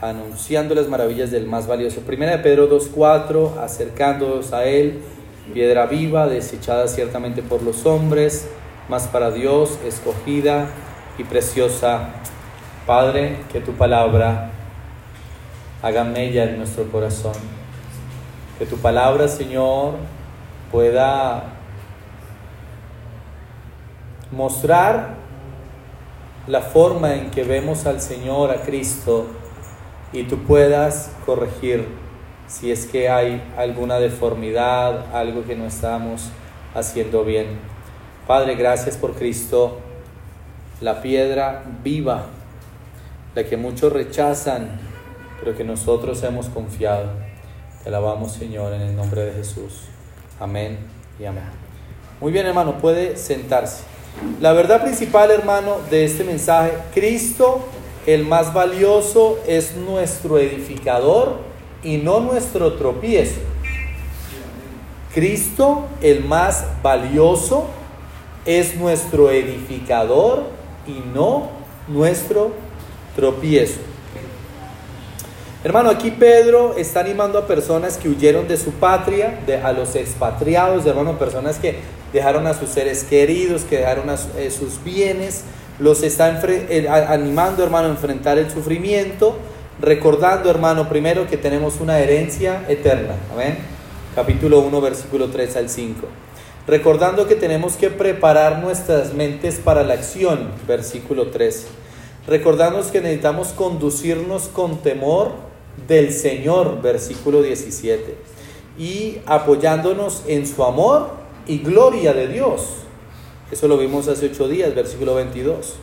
anunciando las maravillas del más valioso. Primera de Pedro 2.4, acercándonos a Él, piedra viva, desechada ciertamente por los hombres, mas para Dios escogida y preciosa. Padre, que tu palabra haga mella en nuestro corazón. Que tu palabra, Señor, pueda mostrar la forma en que vemos al Señor, a Cristo, y tú puedas corregir si es que hay alguna deformidad, algo que no estamos haciendo bien. Padre, gracias por Cristo, la piedra viva, la que muchos rechazan, pero que nosotros hemos confiado. Te alabamos, Señor, en el nombre de Jesús. Amén y amén. Muy bien, hermano, puede sentarse. La verdad principal, hermano, de este mensaje, Cristo, el más valioso, es nuestro edificador y no nuestro tropiezo. Cristo, el más valioso, es nuestro edificador y no nuestro tropiezo. Hermano, aquí Pedro está animando a personas que huyeron de su patria, de, a los expatriados, hermano, personas que dejaron a sus seres queridos, que dejaron eh, sus bienes, los está eh, animando, hermano, a enfrentar el sufrimiento, recordando, hermano, primero que tenemos una herencia eterna. Amén. Capítulo 1, versículo 3 al 5. Recordando que tenemos que preparar nuestras mentes para la acción, versículo 13. Recordándonos que necesitamos conducirnos con temor del Señor, versículo 17. Y apoyándonos en su amor y gloria de Dios. Eso lo vimos hace ocho días, versículo 22.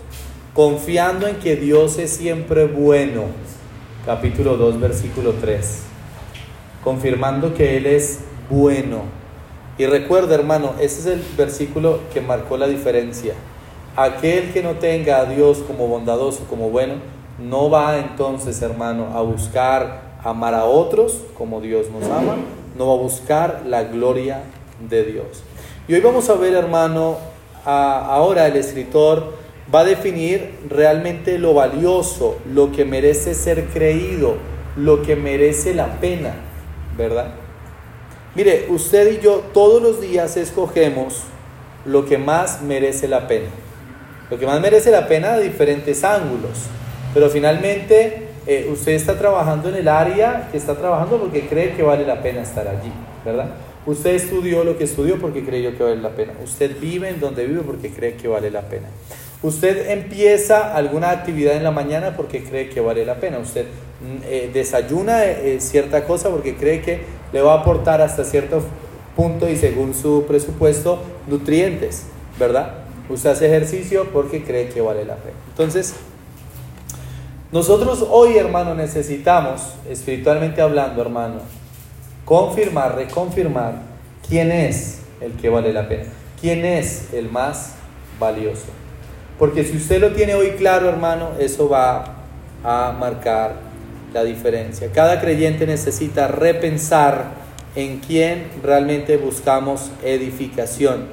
Confiando en que Dios es siempre bueno, capítulo 2, versículo 3. Confirmando que Él es bueno. Y recuerda, hermano, ese es el versículo que marcó la diferencia. Aquel que no tenga a Dios como bondadoso, como bueno, no va entonces, hermano, a buscar amar a otros como Dios nos ama, no va a buscar la gloria de Dios. Y hoy vamos a ver, hermano, ahora el escritor va a definir realmente lo valioso, lo que merece ser creído, lo que merece la pena, ¿verdad? Mire, usted y yo todos los días escogemos lo que más merece la pena. Lo que más merece la pena de diferentes ángulos. Pero finalmente eh, usted está trabajando en el área que está trabajando porque cree que vale la pena estar allí, ¿verdad? Usted estudió lo que estudió porque creyó que vale la pena. Usted vive en donde vive porque cree que vale la pena. Usted empieza alguna actividad en la mañana porque cree que vale la pena. Usted mm, eh, desayuna eh, cierta cosa porque cree que le va a aportar hasta cierto punto y según su presupuesto nutrientes, ¿verdad? Usted hace ejercicio porque cree que vale la pena. Entonces, nosotros hoy, hermano, necesitamos, espiritualmente hablando, hermano, confirmar, reconfirmar quién es el que vale la pena, quién es el más valioso. Porque si usted lo tiene hoy claro, hermano, eso va a marcar la diferencia. Cada creyente necesita repensar en quién realmente buscamos edificación.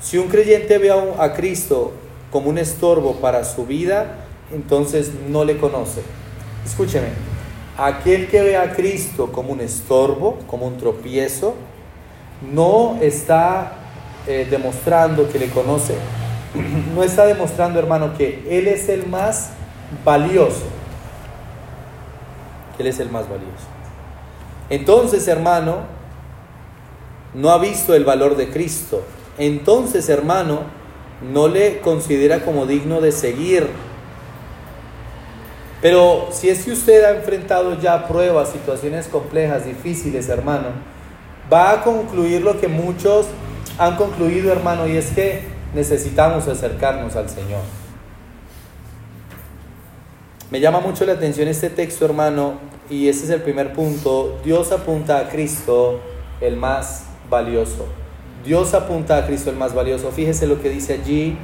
Si un creyente ve a, Cristo como un estorbo para su vida, entonces no le conoce. Escúcheme, aquel que ve a Cristo como un estorbo, como un tropiezo, no está eh, demostrando que le conoce, no está demostrando, hermano, que Él es el más valioso. Que Él es el más valioso. Entonces, hermano, no ha visto el valor de Cristo. Entonces, hermano, no le considera como digno de seguir pero si es que usted ha enfrentado ya pruebas, situaciones complejas, difíciles, hermano, va a concluir lo que muchos han concluido, hermano, y es que necesitamos acercarnos al Señor. Me llama mucho la atención este texto, hermano, y ese es el primer punto. Dios apunta a Cristo, el más valioso. Dios apunta a Cristo, el más valioso. Fíjese lo que dice allí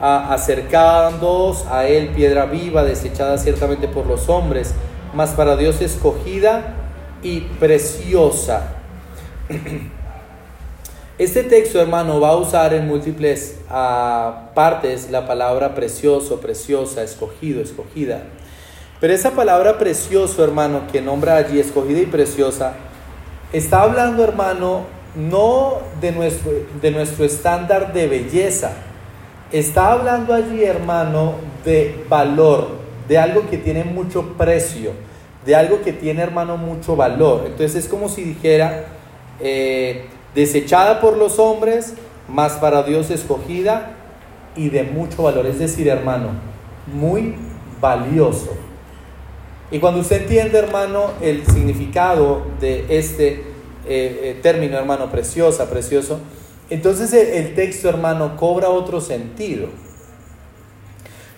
acercándoos a él piedra viva, desechada ciertamente por los hombres, mas para Dios escogida y preciosa. Este texto, hermano, va a usar en múltiples ah, partes la palabra precioso, preciosa, escogido, escogida. Pero esa palabra precioso, hermano, que nombra allí, escogida y preciosa, está hablando, hermano, no de nuestro, de nuestro estándar de belleza. Está hablando allí, hermano, de valor, de algo que tiene mucho precio, de algo que tiene, hermano, mucho valor. Entonces es como si dijera, eh, desechada por los hombres, más para Dios escogida y de mucho valor. Es decir, hermano, muy valioso. Y cuando usted entiende, hermano, el significado de este eh, eh, término, hermano, preciosa, precioso, entonces el, texto, hermano, cobra otro sentido.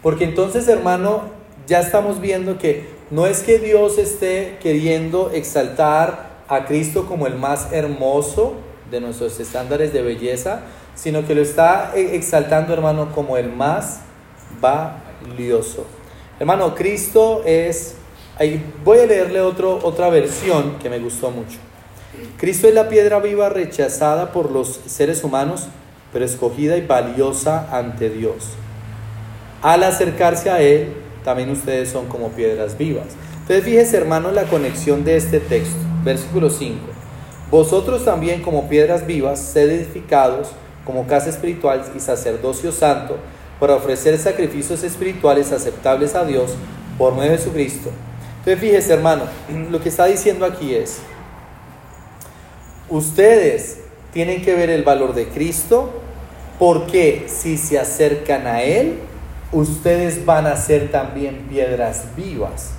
Porque entonces, hermano, ya estamos viendo que no es que Dios esté queriendo exaltar a Cristo como el más hermoso de nuestros estándares de belleza, sino que lo está eh, exaltando, hermano, como el más valioso. Hermano, Cristo es Ahí voy a leerle otro, otra versión que me gustó mucho. Cristo es la piedra viva rechazada por los seres humanos, pero escogida y valiosa ante Dios. Al acercarse a Él, también ustedes son como piedras vivas. Entonces fíjese hermano la conexión de este texto. Versículo 5. Vosotros también como piedras vivas, sed edificados como casa espiritual y sacerdocio santo, para ofrecer sacrificios espirituales aceptables a Dios por medio de Jesucristo entonces fíjese hermano, lo que está diciendo aquí es, ustedes tienen que ver el valor de Cristo porque si se acercan a Él, ustedes van a ser también piedras vivas.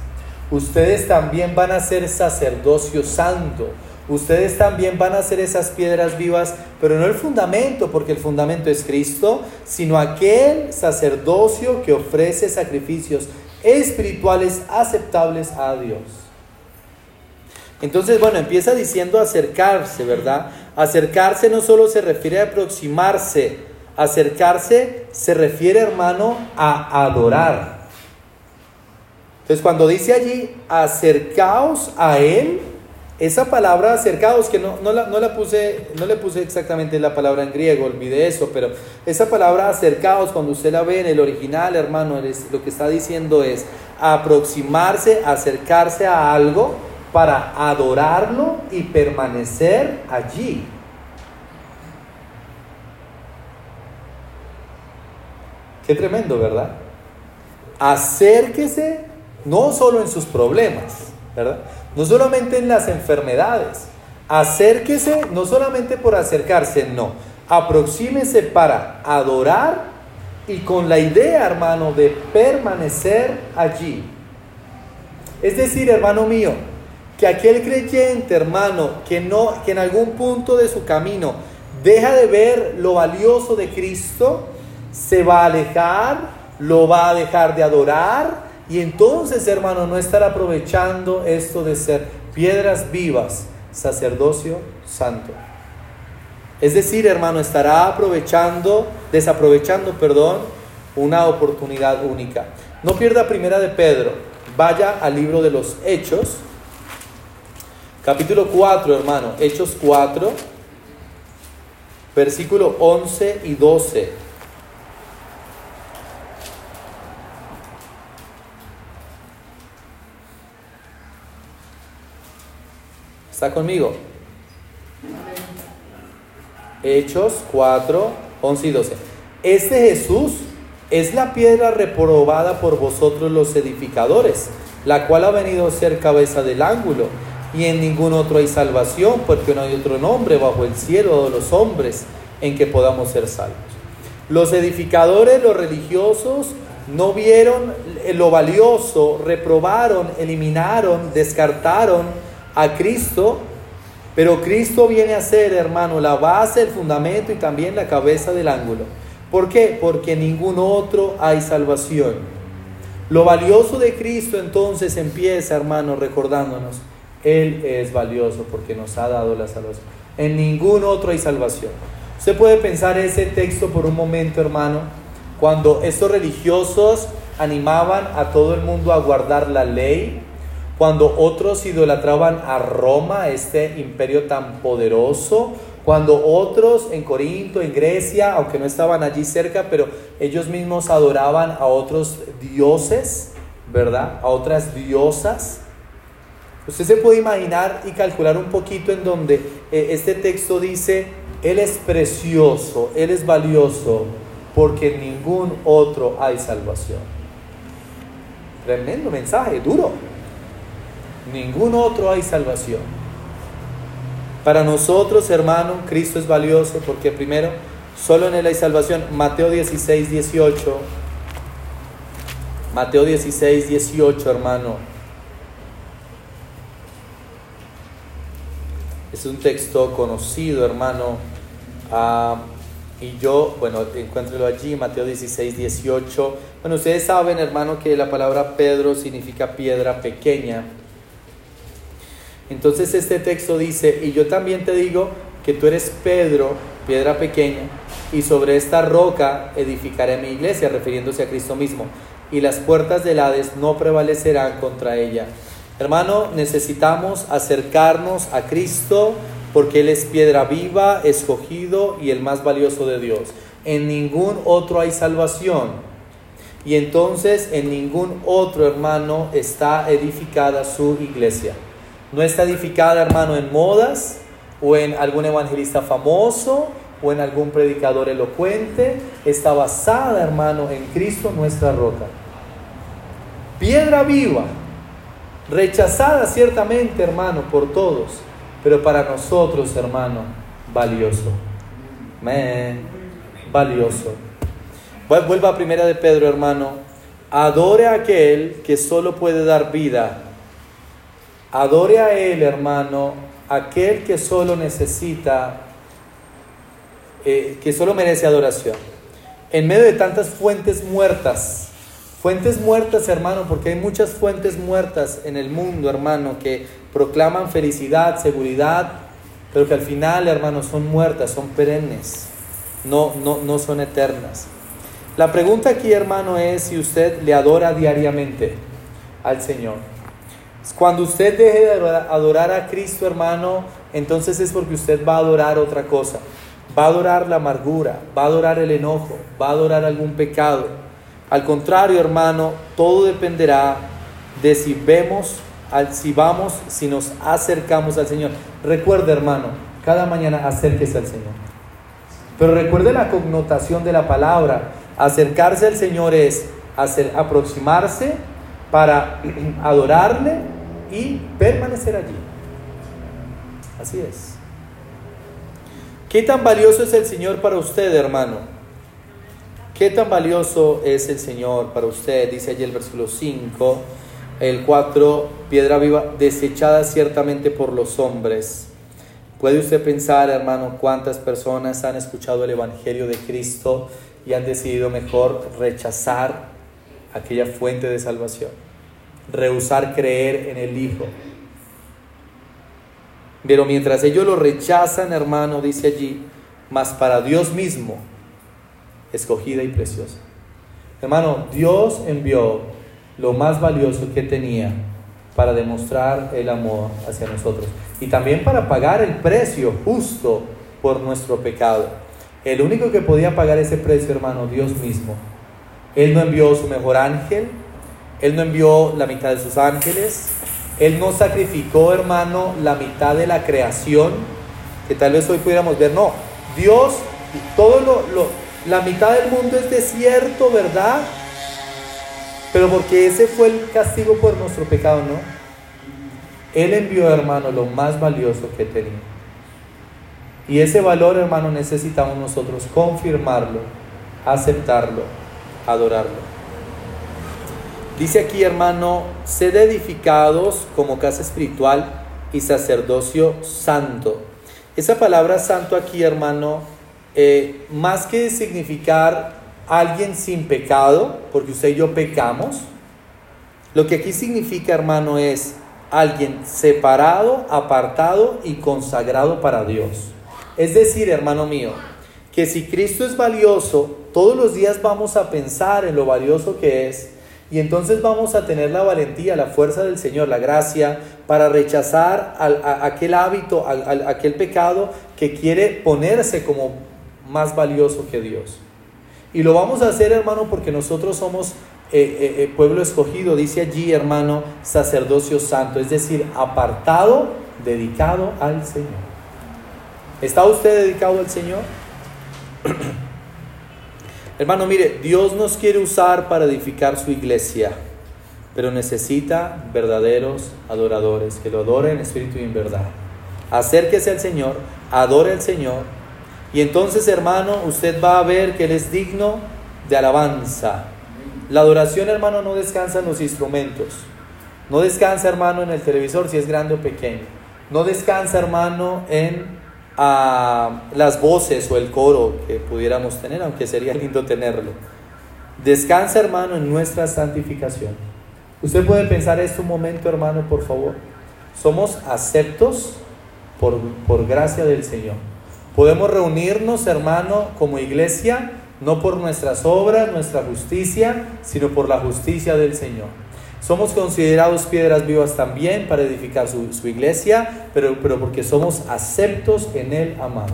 Ustedes también van a ser sacerdocio santo. Ustedes también van a ser esas piedras vivas, pero no el fundamento, porque el fundamento es Cristo, sino aquel sacerdocio que ofrece sacrificios espirituales aceptables a Dios. Entonces, bueno, empieza diciendo acercarse, ¿verdad? Acercarse no solo se refiere a aproximarse, acercarse se refiere, hermano, a adorar. Entonces, cuando dice allí, acercaos a Él, esa palabra acercados, que no, no, la, no, la, puse, no le puse exactamente la palabra en griego, olvidé eso, pero esa palabra acercados, cuando usted la ve en el original, hermano, lo que está diciendo es aproximarse, acercarse a algo para adorarlo y permanecer allí. Qué tremendo, ¿verdad? Acérquese no solo en sus problemas, ¿verdad? no solamente en las enfermedades. Acérquese, no solamente por acercarse, no. Aproxímese para adorar y con la idea, hermano, de permanecer allí. Es decir, hermano mío, que aquel creyente, hermano, que no que en algún punto de su camino deja de ver lo valioso de Cristo, se va a alejar, lo va a dejar de adorar y entonces, hermano, no estar aprovechando esto de ser piedras vivas, sacerdocio santo. Es decir, hermano, estará aprovechando, desaprovechando, perdón, una oportunidad única. No pierda primera de Pedro. Vaya al libro de los Hechos. Capítulo 4, hermano. Hechos 4, versículo 11 y 12. ¿Está conmigo? Hechos 4, 11 y 12. Este Jesús es la piedra reprobada por vosotros los edificadores, la cual ha venido a ser cabeza del ángulo, y en ningún otro hay salvación, porque no hay otro nombre bajo el cielo de los hombres en que podamos ser salvos. Los edificadores, los religiosos, no vieron lo valioso, reprobaron, eliminaron, descartaron a Cristo, pero Cristo viene a ser, hermano, la base, el fundamento y también la cabeza del ángulo. ¿Por qué? Porque ningún otro hay salvación. Lo valioso de Cristo entonces empieza, hermano, recordándonos, Él es valioso porque nos ha dado la salvación. En ningún otro hay salvación. Usted puede pensar ese texto por un momento, hermano, cuando estos religiosos animaban a todo el mundo a guardar la ley, cuando otros idolatraban a Roma, este imperio tan poderoso, cuando otros en Corinto, en Grecia, aunque no estaban allí cerca, pero ellos mismos adoraban a otros dioses, ¿verdad? A otras diosas. Usted se puede imaginar y calcular un poquito en donde eh, este texto dice, Él es precioso, Él es valioso, porque en ningún otro hay salvación. Tremendo mensaje, duro. Ningún otro hay salvación. Para nosotros, hermano, Cristo es valioso porque primero, solo en Él hay salvación. Mateo 16, 18. Mateo 16, 18, hermano. Es un texto conocido, hermano. Ah, y yo, bueno, encuéntrelo allí, Mateo 16, 18. Bueno, ustedes saben, hermano, que la palabra Pedro significa piedra pequeña. Entonces este texto dice, y yo también te digo que tú eres Pedro, piedra pequeña, y sobre esta roca edificaré mi iglesia, refiriéndose a Cristo mismo, y las puertas del Hades no prevalecerán contra ella. Hermano, necesitamos acercarnos a Cristo porque Él es piedra viva, escogido y el más valioso de Dios. En ningún otro hay salvación. Y entonces en ningún otro hermano está edificada su iglesia. No está edificada, hermano, en modas o en algún evangelista famoso o en algún predicador elocuente. Está basada, hermano, en Cristo, nuestra roca. Piedra viva, rechazada ciertamente, hermano, por todos, pero para nosotros, hermano, valioso. Amén. Valioso. Vuelva a primera de Pedro, hermano. Adore a aquel que solo puede dar vida Adore a Él, hermano, aquel que solo necesita, eh, que solo merece adoración. En medio de tantas fuentes muertas, fuentes muertas, hermano, porque hay muchas fuentes muertas en el mundo, hermano, que proclaman felicidad, seguridad, pero que al final, hermano, son muertas, son perennes, no, no, no son eternas. La pregunta aquí, hermano, es si usted le adora diariamente al Señor. Cuando usted deje de adorar a Cristo, hermano, entonces es porque usted va a adorar otra cosa. Va a adorar la amargura, va a adorar el enojo, va a adorar algún pecado. Al contrario, hermano, todo dependerá de si vemos, si vamos, si nos acercamos al Señor. Recuerde, hermano, cada mañana acérquese al Señor. Pero recuerde la connotación de la palabra. Acercarse al Señor es hacer, aproximarse para adorarle y permanecer allí. Así es. ¿Qué tan valioso es el Señor para usted, hermano? ¿Qué tan valioso es el Señor para usted? Dice allí el versículo 5, el 4, piedra viva, desechada ciertamente por los hombres. ¿Puede usted pensar, hermano, cuántas personas han escuchado el Evangelio de Cristo y han decidido mejor rechazar aquella fuente de salvación? rehusar creer en el Hijo. Pero mientras ellos lo rechazan, hermano, dice allí, mas para Dios mismo, escogida y preciosa. Hermano, Dios envió lo más valioso que tenía para demostrar el amor hacia nosotros y también para pagar el precio justo por nuestro pecado. El único que podía pagar ese precio, hermano, Dios mismo. Él no envió su mejor ángel, él no envió la mitad de sus ángeles. Él no sacrificó, hermano, la mitad de la creación, que tal vez hoy pudiéramos ver. No, Dios, todo lo, la mitad del mundo es desierto, ¿verdad? Pero porque ese fue el castigo por nuestro pecado, ¿no? Él envió, hermano, lo más valioso que tenía. Y ese valor, hermano, necesitamos nosotros confirmarlo, aceptarlo, adorarlo. Dice aquí, hermano, sed edificados como casa espiritual y sacerdocio santo. Esa palabra santo aquí, hermano, eh, más que significar alguien sin pecado, porque usted y yo pecamos, lo que aquí significa, hermano, es alguien separado, apartado y consagrado para Dios. Es decir, hermano mío, que si Cristo es valioso, todos los días vamos a pensar en lo valioso que es y entonces vamos a tener la valentía, la fuerza del Señor, la gracia para rechazar aquel hábito, aquel pecado que quiere ponerse como más valioso que Dios. Y lo vamos a hacer, hermano, porque nosotros somos eh, eh, pueblo escogido, dice allí, hermano, sacerdocio santo, es decir, apartado, dedicado al Señor. ¿Está usted dedicado al Señor? Hermano, mire, Dios nos quiere usar para edificar su iglesia, pero necesita verdaderos adoradores que lo adoren en espíritu y en verdad. Acérquese al Señor, adore al Señor, y entonces, hermano, usted va a ver que Él es digno de alabanza. La adoración, hermano, no descansa en los instrumentos. No descansa, hermano, en el televisor si es grande o pequeño. No descansa, hermano, en a las voces o el coro que pudiéramos tener, aunque sería lindo tenerlo. Descansa, hermano, en nuestra santificación. Usted puede pensar esto un momento, hermano, por favor. Somos aceptos por, por gracia del Señor. Podemos reunirnos, hermano, como iglesia, no por nuestras obras, nuestra justicia, sino por la justicia del Señor. Somos considerados piedras vivas también para edificar su, iglesia, pero, pero porque somos aceptos en el amado.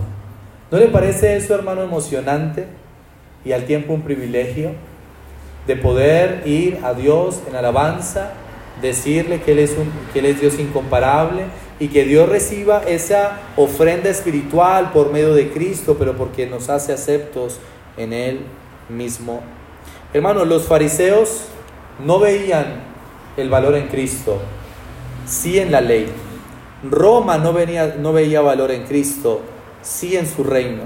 ¿No le parece eso, hermano, emocionante y al tiempo un privilegio de poder ir a Dios en alabanza, decirle que Él es, un, que Él es Dios incomparable y que Dios reciba esa ofrenda espiritual por medio de Cristo, pero porque nos hace aceptos en Él mismo? Hermano, los fariseos no veían el valor en Cristo, sí en la ley. Roma no, venía, no veía valor en Cristo, sí en su reino.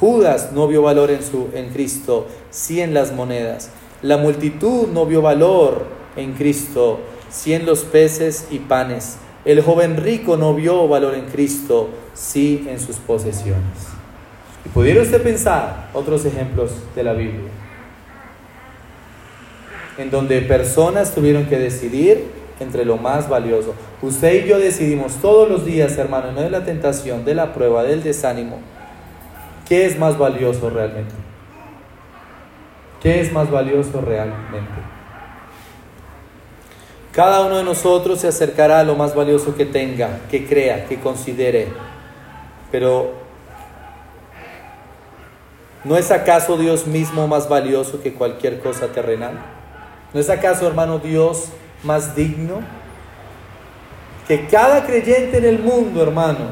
Judas no vio valor en, su, en Cristo, sí en las monedas. La multitud no vio valor en Cristo, sí en los peces y panes. El joven rico no vio valor en Cristo, sí en sus posesiones. Y pudiera usted pensar otros ejemplos de la Biblia en donde personas tuvieron que decidir entre lo más valioso. Usted y yo decidimos todos los días, hermano, no de la tentación, de la prueba, del desánimo, ¿qué es más valioso realmente? ¿Qué es más valioso realmente? Cada uno de nosotros se acercará a lo más valioso que tenga, que crea, que considere. Pero ¿no es acaso Dios mismo más valioso que cualquier cosa terrenal? ¿No es acaso, hermano Dios, más digno? Que cada creyente en el mundo, hermano,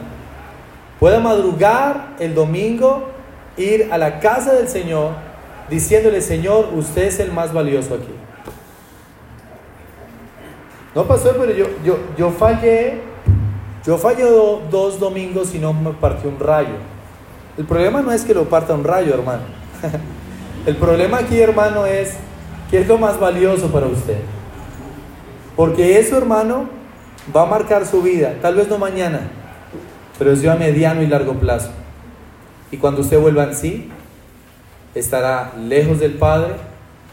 pueda madrugar el domingo, ir a la casa del Señor, diciéndole, Señor, usted es el más valioso aquí. No pasó, pero yo, yo, yo fallé, yo fallé dos domingos y no me partió un rayo. El problema no es que lo parta un rayo, hermano. El problema aquí, hermano, es ¿Qué es lo más valioso para usted? Porque eso, hermano, va a marcar su vida, tal vez no mañana, pero es a mediano y largo plazo. Y cuando usted vuelva en sí, estará lejos del Padre,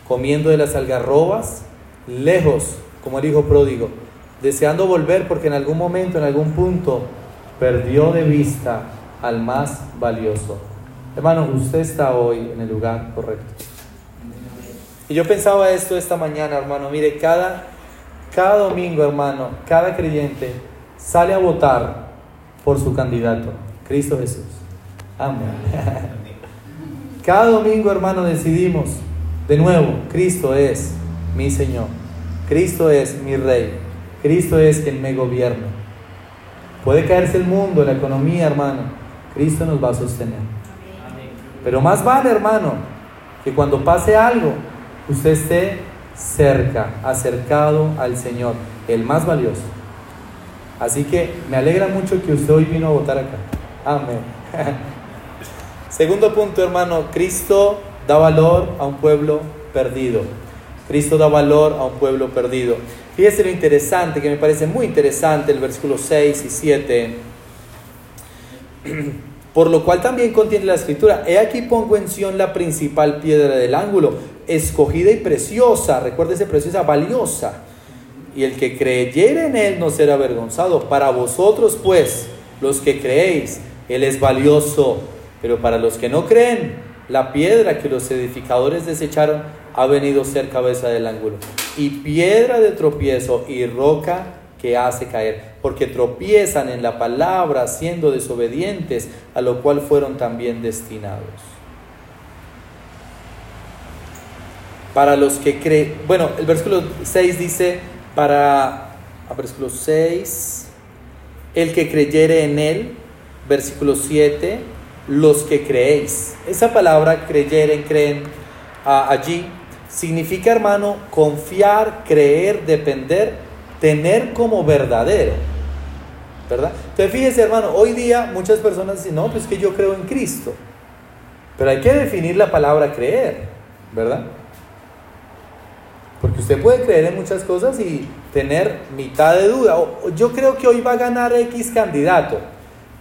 comiendo de las algarrobas, lejos, como el hijo pródigo, deseando volver porque en algún momento, en algún punto, perdió de vista al más valioso. Hermano, usted está hoy en el lugar correcto. Y yo pensaba esto esta mañana, hermano. Mire, cada, cada domingo, hermano, cada creyente sale a votar por su candidato, Cristo Jesús. Amén. Cada domingo, hermano, decidimos, de nuevo, Cristo es mi Señor. Cristo es mi Rey. Cristo es quien me gobierna. Puede caerse el mundo, la economía, hermano. Cristo nos va a sostener. Pero más vale, hermano, que cuando pase algo, usted esté cerca, acercado al Señor, el más valioso. Así que me alegra mucho que usted hoy vino a votar acá. Amén. Segundo punto, hermano, Cristo da valor a un pueblo perdido. Cristo da valor a un pueblo perdido. Fíjese lo interesante, que me parece muy interesante el versículo 6 y 7. Por lo cual también contiene la escritura, he aquí pongo en Sion la principal piedra del ángulo, escogida y preciosa, recuérdese preciosa, valiosa. Y el que creyere en él no será avergonzado. Para vosotros pues, los que creéis, él es valioso. Pero para los que no creen, la piedra que los edificadores desecharon ha venido a ser cabeza del ángulo. Y piedra de tropiezo y roca que hace caer. Porque tropiezan en la palabra siendo desobedientes, a lo cual fueron también destinados. para los que creen. Bueno, el versículo 6 dice, para, a versículo 6, el que creyere en él, versículo 7, los que creéis. Esa palabra creyeren, creen allí, significa, hermano, confiar, creer, depender, tener como verdadero. ¿Verdad? Entonces fíjese, hermano, hoy día muchas personas dicen, no, pues que yo creo en Cristo. Pero hay que definir la palabra creer, ¿verdad? Porque usted puede creer en muchas cosas y tener mitad de duda. Yo creo que hoy va a ganar X candidato.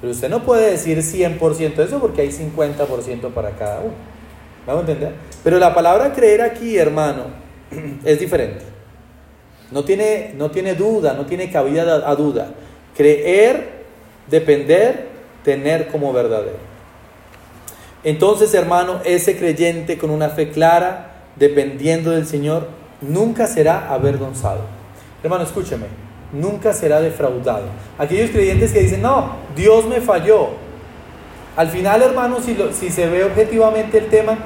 Pero usted no puede decir 100% eso porque hay 50% para cada uno. ¿Vamos a entender? Pero la palabra creer aquí, hermano, es diferente. No tiene, no tiene duda, no tiene cabida a duda. Creer, depender, tener como verdadero. Entonces, hermano, ese creyente con una fe clara, dependiendo del Señor, nunca será avergonzado. Hermano, escúcheme, nunca será defraudado. Aquellos creyentes que dicen, no, Dios me falló. Al final, hermano, si, si se ve objetivamente el tema,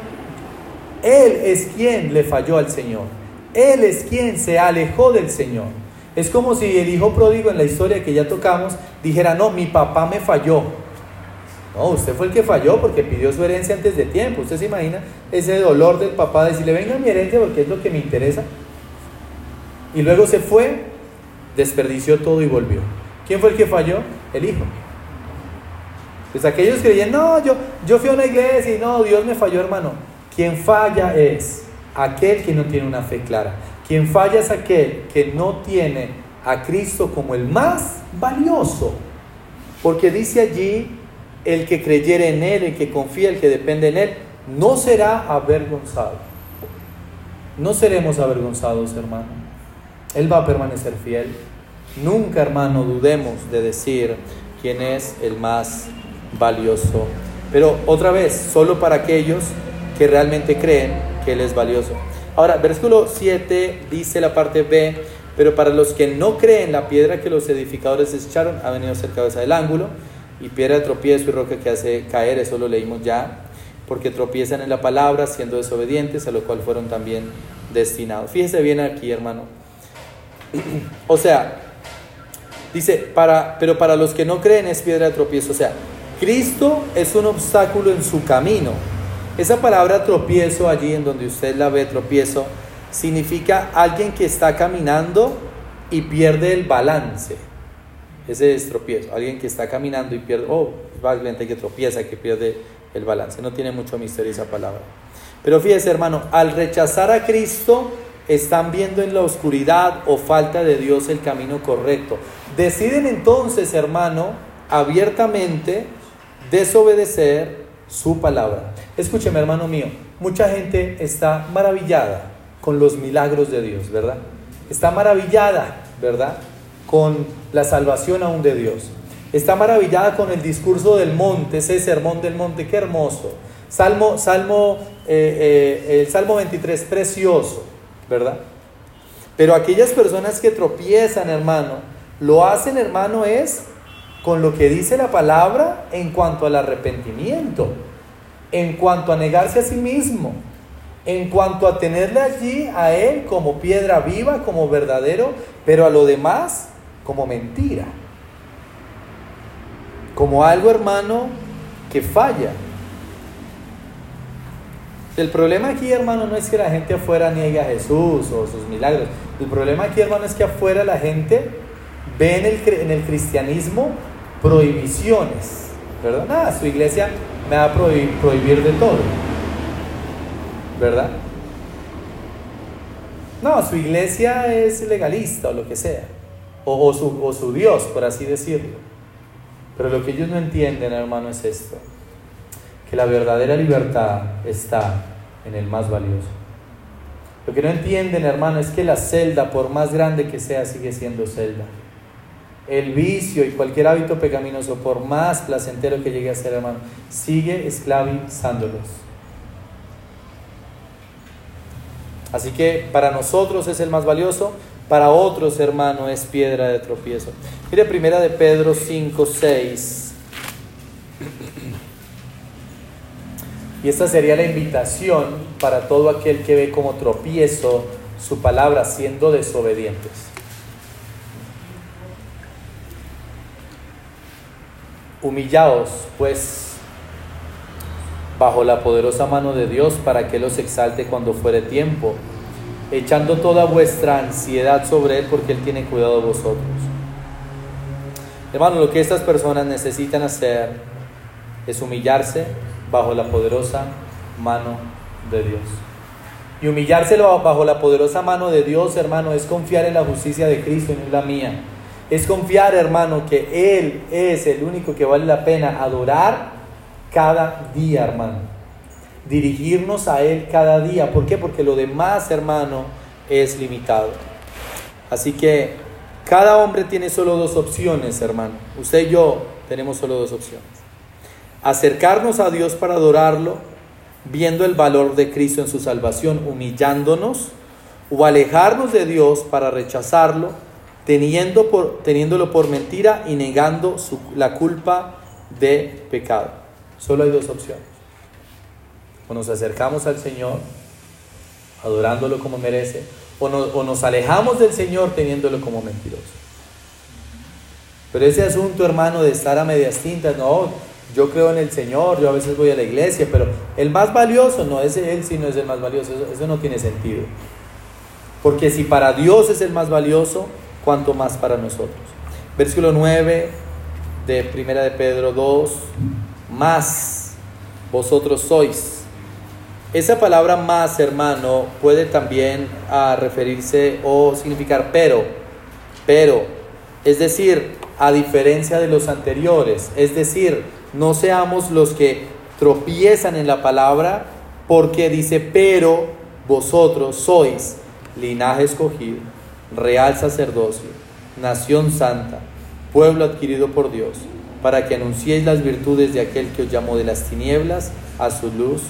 Él es quien le falló al Señor. Él es quien se alejó del Señor. Es como si el hijo pródigo en la historia que ya tocamos dijera, no, mi papá me falló. No, usted fue el que falló porque pidió su herencia antes de tiempo. Usted se imagina ese dolor del papá de decirle, venga mi herencia porque es lo que me interesa. Y luego se fue, desperdició todo y volvió. ¿Quién fue el que falló? El hijo. Pues aquellos que creían, no, yo, yo fui a una iglesia y no, Dios me falló, hermano. Quien falla es aquel que no tiene una fe clara. Quien falla es aquel que no tiene a Cristo como el más valioso. Porque dice allí, el que creyere en Él, el que confía, el que depende en Él, no será avergonzado. No seremos avergonzados, hermano. Él va a permanecer fiel. Nunca, hermano, dudemos de decir quién es el más valioso. Pero otra vez, solo para aquellos que realmente creen que Él es valioso. Ahora, versículo 7 dice la parte B, pero para los que no creen, la piedra que los edificadores echaron ha venido a ser cabeza del ángulo, y piedra de tropiezo y roca que hace caer, eso lo leímos ya, porque tropiezan en la palabra, siendo desobedientes, a lo cual fueron también destinados. Fíjese bien aquí, hermano. O sea, dice, para, pero para los que no creen es piedra de tropiezo. O sea, Cristo es un obstáculo en su camino. Esa palabra tropiezo allí en donde usted la ve tropiezo significa alguien que está caminando y pierde el balance. Ese es tropiezo, alguien que está caminando y pierde, oh, básicamente que tropieza, que pierde el balance. No tiene mucho misterio esa palabra. Pero fíjese, hermano, al rechazar a Cristo, están viendo en la oscuridad o falta de Dios el camino correcto. Deciden entonces, hermano, abiertamente desobedecer su palabra. Escúcheme, hermano mío, mucha gente está maravillada con los milagros de Dios, ¿verdad? Está maravillada, ¿verdad? Con la salvación aún de Dios. Está maravillada con el discurso del monte, ese sermón del monte, qué hermoso. Salmo, Salmo, eh, eh, el Salmo 23, precioso, ¿verdad? Pero aquellas personas que tropiezan, hermano, lo hacen, hermano, es con lo que dice la palabra en cuanto al arrepentimiento en cuanto a negarse a sí mismo, en cuanto a tenerle allí a Él como piedra viva, como verdadero, pero a lo demás como mentira, como algo hermano que falla. El problema aquí, hermano, no es que la gente afuera niegue a Jesús o sus milagros. El problema aquí, hermano, es que afuera la gente ve en el, cristianismo prohibiciones. ¿Verdad? Nada, su iglesia me va a prohibir, de todo. ¿Verdad? No, su iglesia es legalista o lo que sea. O, su, o su Dios, por así decirlo. Pero lo que ellos no entienden, hermano, es esto. Que la verdadera libertad está en el más valioso. Lo que no entienden, hermano, es que la celda, por más grande que sea, sigue siendo celda el vicio y cualquier hábito pecaminoso, por más placentero que llegue a ser, hermano, sigue esclavizándolos. Así que para nosotros es el más valioso, para otros, hermano, es piedra de tropiezo. Mire, primera de Pedro 5, 6. Y esta sería la invitación para todo aquel que ve como tropiezo su palabra siendo desobedientes. Humillaos, pues, bajo la poderosa mano de Dios para que los exalte cuando fuere tiempo, echando toda vuestra ansiedad sobre Él porque Él tiene cuidado de vosotros. Hermano, lo que estas personas necesitan hacer es humillarse bajo la poderosa mano de Dios. Y humillárselo bajo la poderosa mano de Dios, hermano, es confiar en la justicia de Cristo y en la mía. Es confiar, hermano, que Él es el único que vale la pena adorar cada día, hermano. Dirigirnos a Él cada día. ¿Por qué? Porque lo demás, hermano, es limitado. Así que cada hombre tiene solo dos opciones, hermano. Usted y yo tenemos solo dos opciones. Acercarnos a Dios para adorarlo viendo el valor de Cristo en su salvación, humillándonos, o alejarnos de Dios para rechazarlo, teniendo por, teniéndolo por mentira y negando la culpa de pecado. Solo hay dos opciones. O nos acercamos al Señor, adorándolo como merece, o, o nos alejamos del Señor teniéndolo como mentiroso. Pero ese asunto, hermano, de estar a medias tintas, no, yo creo en el Señor, yo a veces voy a la iglesia, pero el más valioso no es Él, sino es el más valioso. Eso, no tiene sentido. Porque si para Dios es el más valioso, ¿cuánto más para nosotros? Versículo 9 de Primera de Pedro 2, más vosotros sois. Esa palabra más, hermano, puede también ah, referirse o significar pero, pero, es decir, a diferencia de los anteriores, es decir, no seamos los que tropiezan en la palabra, porque dice, pero vosotros sois linaje escogido, real sacerdocio, nación santa, pueblo adquirido por Dios, para que anunciéis las virtudes de aquel que os llamó de las tinieblas a su luz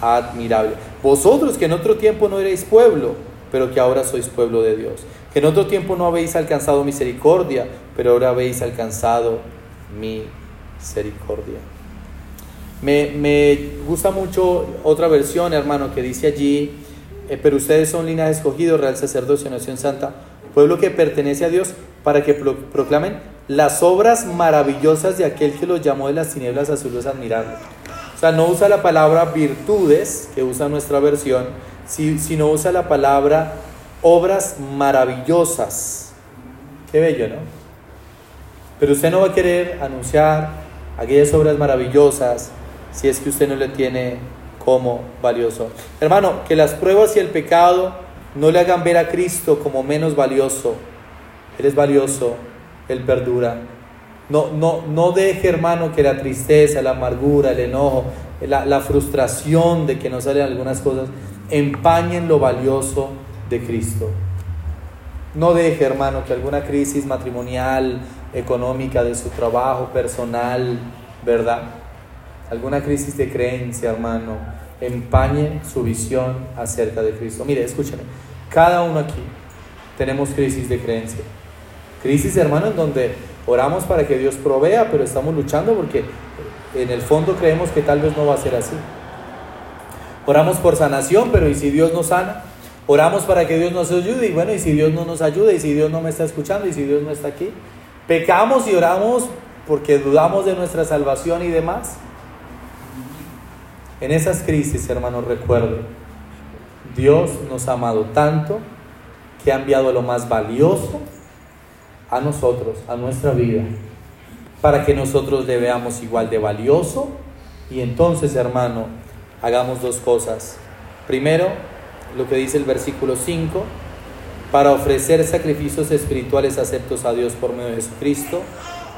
admirable. Vosotros que en otro tiempo no erais pueblo, pero que ahora sois pueblo de Dios. Que en otro tiempo no habéis alcanzado misericordia, pero ahora habéis alcanzado mi misericordia. Me, me, gusta mucho otra versión, hermano, que dice allí, eh, pero ustedes son linaje escogido, real sacerdocio, nación santa, pueblo que pertenece a Dios, para que proclamen las obras maravillosas de aquel que los llamó de las tinieblas a su luz. O sea, no usa la palabra virtudes, que usa nuestra versión, sino usa la palabra obras maravillosas. Qué bello, ¿no? Pero usted no va a querer anunciar aquellas obras maravillosas, si es que usted no le tiene como valioso. Hermano, que las pruebas y el pecado no le hagan ver a Cristo como menos valioso. Él es valioso, Él perdura. No, no, no deje, hermano, que la tristeza, la amargura, el enojo, la, la frustración de que no salen algunas cosas, empañen lo valioso de Cristo. No deje, hermano, que alguna crisis matrimonial, económica de su trabajo personal, ¿verdad? Alguna crisis de creencia, hermano, empañe su visión acerca de Cristo. Mire, escúchame, cada uno aquí tenemos crisis de creencia. Crisis, hermano, en donde oramos para que Dios provea, pero estamos luchando porque en el fondo creemos que tal vez no va a ser así. Oramos por sanación, pero ¿y si Dios nos sana? Oramos para que Dios nos ayude y bueno, ¿y si Dios no nos ayuda? ¿Y si Dios no me está escuchando? ¿Y si Dios no está aquí? Pecamos y oramos porque dudamos de nuestra salvación y demás. En esas crisis, hermanos, recuerden, Dios nos ha amado tanto que ha enviado lo más valioso a nosotros, a nuestra vida, para que nosotros le veamos igual de valioso y entonces, hermano, hagamos dos cosas. Primero, lo que dice el versículo 5, para ofrecer sacrificios espirituales aceptos a Dios por medio de Jesucristo.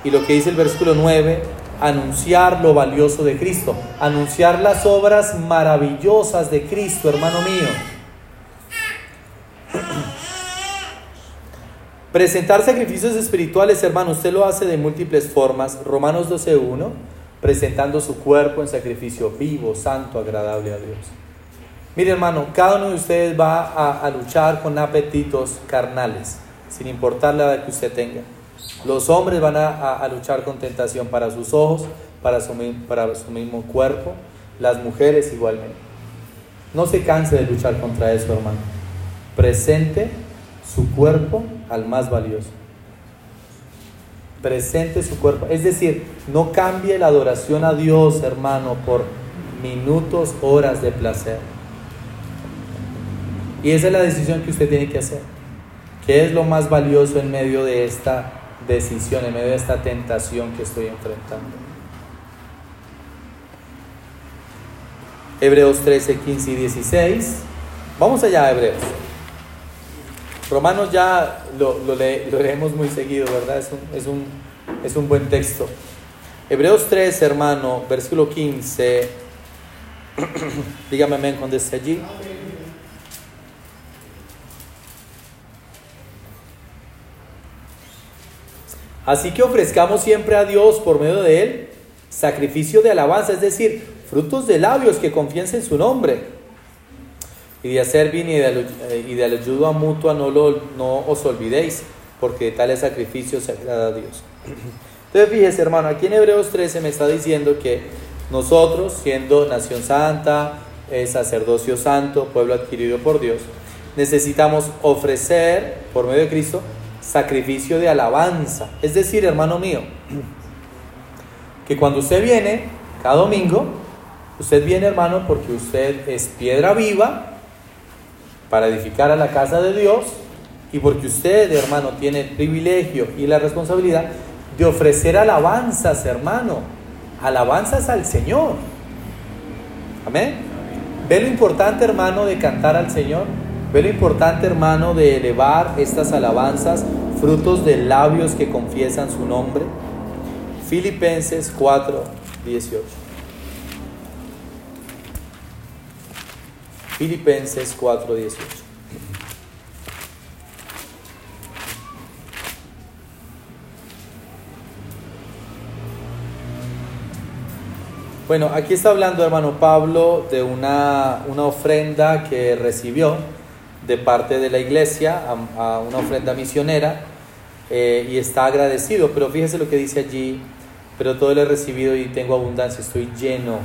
Y lo que dice el versículo 9, anunciar lo valioso de Cristo, anunciar las obras maravillosas de Cristo, hermano mío. Presentar sacrificios espirituales, hermano, usted lo hace de múltiples formas. Romanos 12.1, presentando su cuerpo en sacrificio vivo, santo, agradable a Dios. Mire hermano, cada uno de ustedes va a, luchar con apetitos carnales, sin importar la edad que usted tenga. Los hombres van a, luchar con tentación para sus ojos, para su, para su mismo cuerpo. las mujeres igualmente. No se canse de luchar contra eso, hermano. Presente su cuerpo al más valioso. Presente su cuerpo. Es decir, no cambie la adoración a Dios, hermano, por minutos, horas de placer. Y esa es la decisión que usted tiene que hacer. ¿Qué es lo más valioso en medio de esta decisión, en medio de esta tentación que estoy enfrentando? Hebreos 13, 15 y 16. Vamos allá Hebreos. Romanos ya lo, lo, leemos muy seguido, ¿verdad? Es un, es, un, es un buen texto. Hebreos 3, hermano, versículo 15. Dígame amén cuando esté allí. Así que ofrezcamos siempre a Dios por medio de Él sacrificio de alabanza, es decir, frutos de labios que confiesen su nombre. Y de hacer bien y de, y de ayuda mutua no, lo, no os olvidéis, porque tales sacrificios se agrada a Dios. Entonces fíjese hermano, aquí en Hebreos 13 me está diciendo que nosotros, siendo nación santa, eh, sacerdocio santo, pueblo adquirido por Dios, necesitamos ofrecer por medio de Cristo sacrificio de alabanza. Es decir, hermano mío, que cuando usted viene cada domingo, usted viene, hermano, porque usted es piedra viva para edificar a la casa de Dios y porque usted, hermano, tiene el privilegio y la responsabilidad de ofrecer alabanzas, hermano, alabanzas al Señor. Amén. ¿Ve lo importante, hermano, de cantar al Señor? ¿Ve lo importante, hermano, de elevar estas alabanzas, frutos de labios que confiesan su nombre? Filipenses 4, 18. Filipenses 4, 18. Bueno, aquí está hablando hermano Pablo de una, una ofrenda que recibió de parte de la iglesia a, una ofrenda misionera eh, y está agradecido, pero fíjese lo que dice allí, pero todo lo he recibido y tengo abundancia, estoy lleno,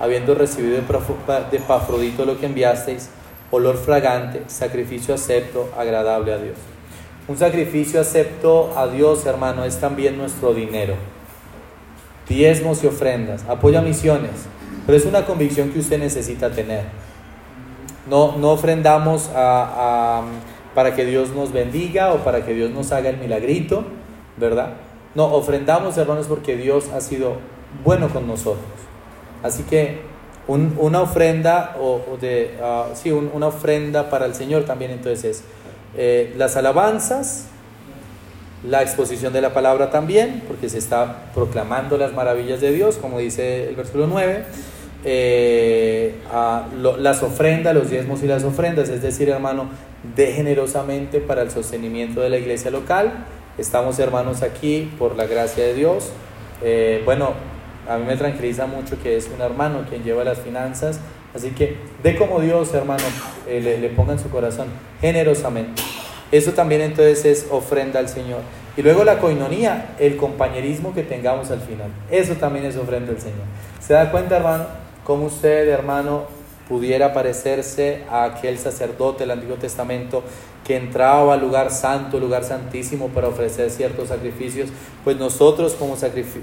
habiendo recibido de Pafrodito lo que enviasteis, olor fragante, sacrificio acepto, agradable a Dios. Un sacrificio acepto a Dios, hermano, es también nuestro dinero. Diezmos y ofrendas, apoya misiones, pero es una convicción que usted necesita tener. No, no ofrendamos para que Dios nos bendiga o para que Dios nos haga el milagrito, ¿verdad? No, ofrendamos, hermanos, porque Dios ha sido bueno con nosotros. Así que una ofrenda, o, ah, sí, una ofrenda para el Señor también entonces es eh, las alabanzas, la exposición de la palabra también, porque se está proclamando las maravillas de Dios, como dice el versículo 9 eh, a las ofrendas, los diezmos y las ofrendas, es decir, hermano, de generosamente para el sostenimiento de la iglesia local. Estamos, hermanos, aquí por la gracia de Dios. Eh, bueno, a mí me tranquiliza mucho que es un hermano quien lleva las finanzas, así que de como Dios, hermano, eh, le, le ponga en su corazón generosamente. Eso también entonces es ofrenda al Señor. Y luego la coinonía, el compañerismo que tengamos al final. Eso también es ofrenda al Señor. ¿Se da cuenta, hermano? Cómo usted, hermano, pudiera parecerse a aquel sacerdote del Antiguo Testamento que entraba al lugar santo, lugar santísimo para ofrecer ciertos sacrificios, pues nosotros como,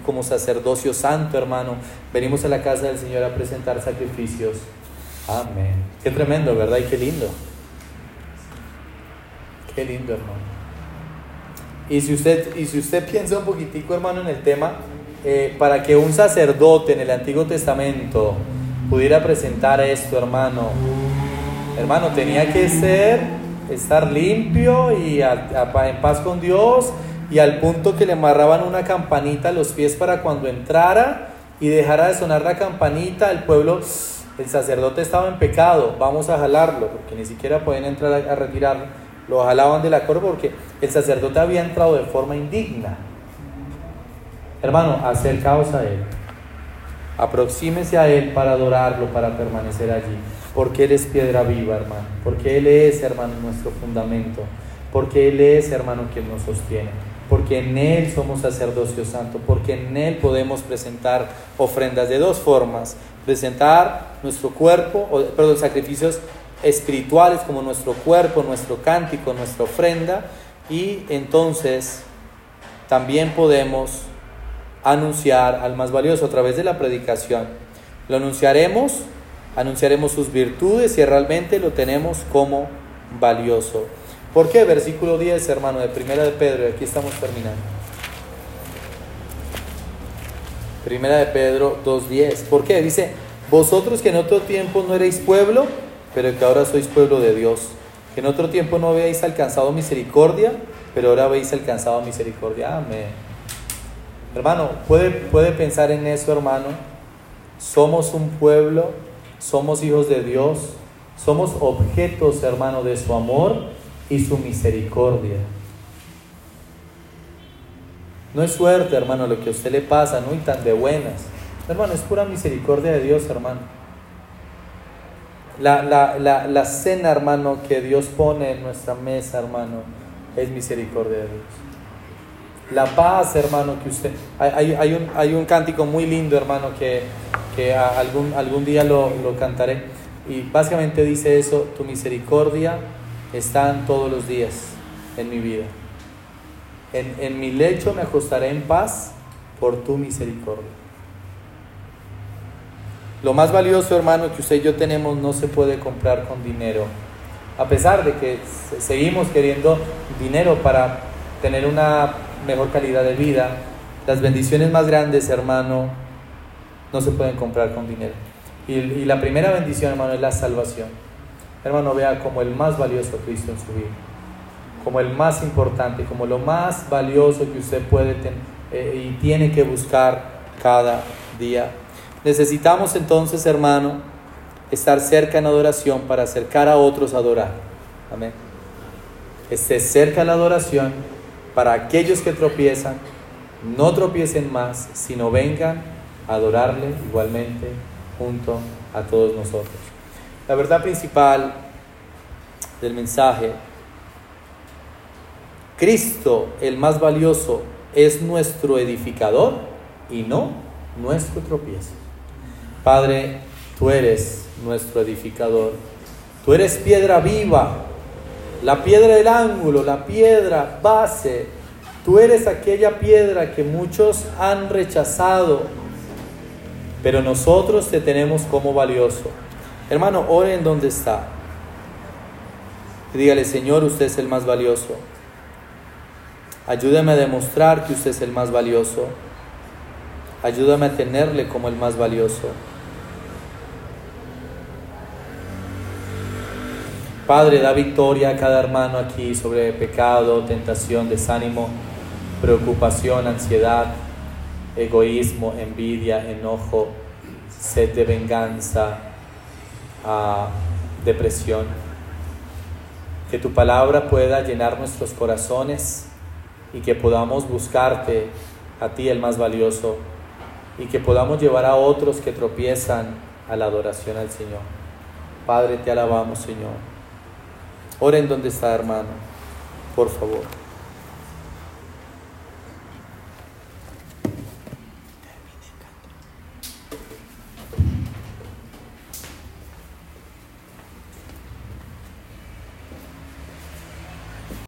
como sacerdocio santo, hermano, venimos a la casa del Señor a presentar sacrificios. Amén. Qué tremendo, ¿verdad? Y qué lindo. Qué lindo, hermano. Y si usted, y si usted piensa un poquitico, hermano, en el tema, eh, para que un sacerdote en el Antiguo Testamento pudiera presentar esto, hermano, hermano, tenía que ser, estar limpio y en paz con Dios y al punto que le amarraban una campanita a los pies para cuando entrara y dejara de sonar la campanita, el pueblo, el sacerdote estaba en pecado, vamos a jalarlo, porque ni siquiera pueden entrar a, retirarlo, lo jalaban de la corva porque el sacerdote había entrado de forma indigna. Hermano, acercaos a Él. Aproxímese a Él para adorarlo, para permanecer allí. Porque Él es piedra viva, hermano. Porque Él es, hermano, nuestro fundamento. Porque Él es, hermano, quien nos sostiene. porque en Él somos sacerdocio santo, porque en Él podemos presentar ofrendas de dos formas, presentar nuestro cuerpo, perdón, sacrificios espirituales como nuestro cuerpo, nuestro cántico, nuestra ofrenda, y entonces también podemos anunciar al más valioso a través de la predicación. Lo anunciaremos, anunciaremos sus virtudes y realmente lo tenemos como valioso. ¿Por qué? Versículo 10, hermano, de Primera de Pedro, y aquí estamos terminando. Primera de Pedro 2.10. ¿Por qué? Dice, vosotros que en otro tiempo no erais pueblo, pero que ahora sois pueblo de Dios. Que en otro tiempo no habéis alcanzado misericordia, pero ahora habéis alcanzado misericordia. Amén. Hermano, ¿puede, puede pensar en eso, hermano. Somos un pueblo, somos hijos de Dios, somos objetos, hermano, de su amor y su misericordia. No es suerte, hermano, lo que a usted le pasa, no y tan de buenas. Hermano, es pura misericordia de Dios, hermano. La, la, la, la, cena, hermano, que Dios pone en nuestra mesa, hermano, es misericordia de Dios. La paz, hermano, que usted... Hay, hay, un, hay un cántico muy lindo, hermano, que, que algún, algún día lo, lo cantaré. Y básicamente dice eso, tu misericordia está todos los días en mi vida. En, en mi lecho me acostaré en paz por tu misericordia. Lo más valioso, hermano, que usted y yo tenemos no se puede comprar con dinero. A pesar de que seguimos queriendo dinero para tener una mejor calidad de vida, las bendiciones más grandes, hermano, no se pueden comprar con dinero. Y, la primera bendición, hermano, es la salvación. Hermano, vea como el más valioso Cristo en su vida, como el más importante, como lo más valioso que usted puede tener eh, y tiene que buscar cada día. Necesitamos entonces, hermano, estar cerca en adoración para acercar a otros a adorar. Amén. Esté cerca la adoración para aquellos que tropiezan, no tropiecen más, sino vengan a adorarle igualmente junto a todos nosotros. La verdad principal del mensaje, Cristo, el más valioso, es nuestro edificador y no nuestro tropiezo. Padre, tú eres nuestro edificador. Tú eres piedra viva, la piedra del ángulo, la piedra base. Tú eres aquella piedra que muchos han rechazado, pero nosotros te tenemos como valioso. Hermano, oren donde está. Y dígale, Señor, usted es el más valioso. Ayúdame a demostrar que usted es el más valioso. Ayúdame a tenerle como el más valioso. Padre, da victoria a cada hermano aquí sobre pecado, tentación, desánimo, preocupación, ansiedad, egoísmo, envidia, enojo, sed de venganza, uh, depresión. Que tu palabra pueda llenar nuestros corazones y que podamos buscarte a ti el más valioso y que podamos llevar a otros que tropiezan a la adoración al Señor. Padre, te alabamos, Señor. Oren donde está, hermano, por favor.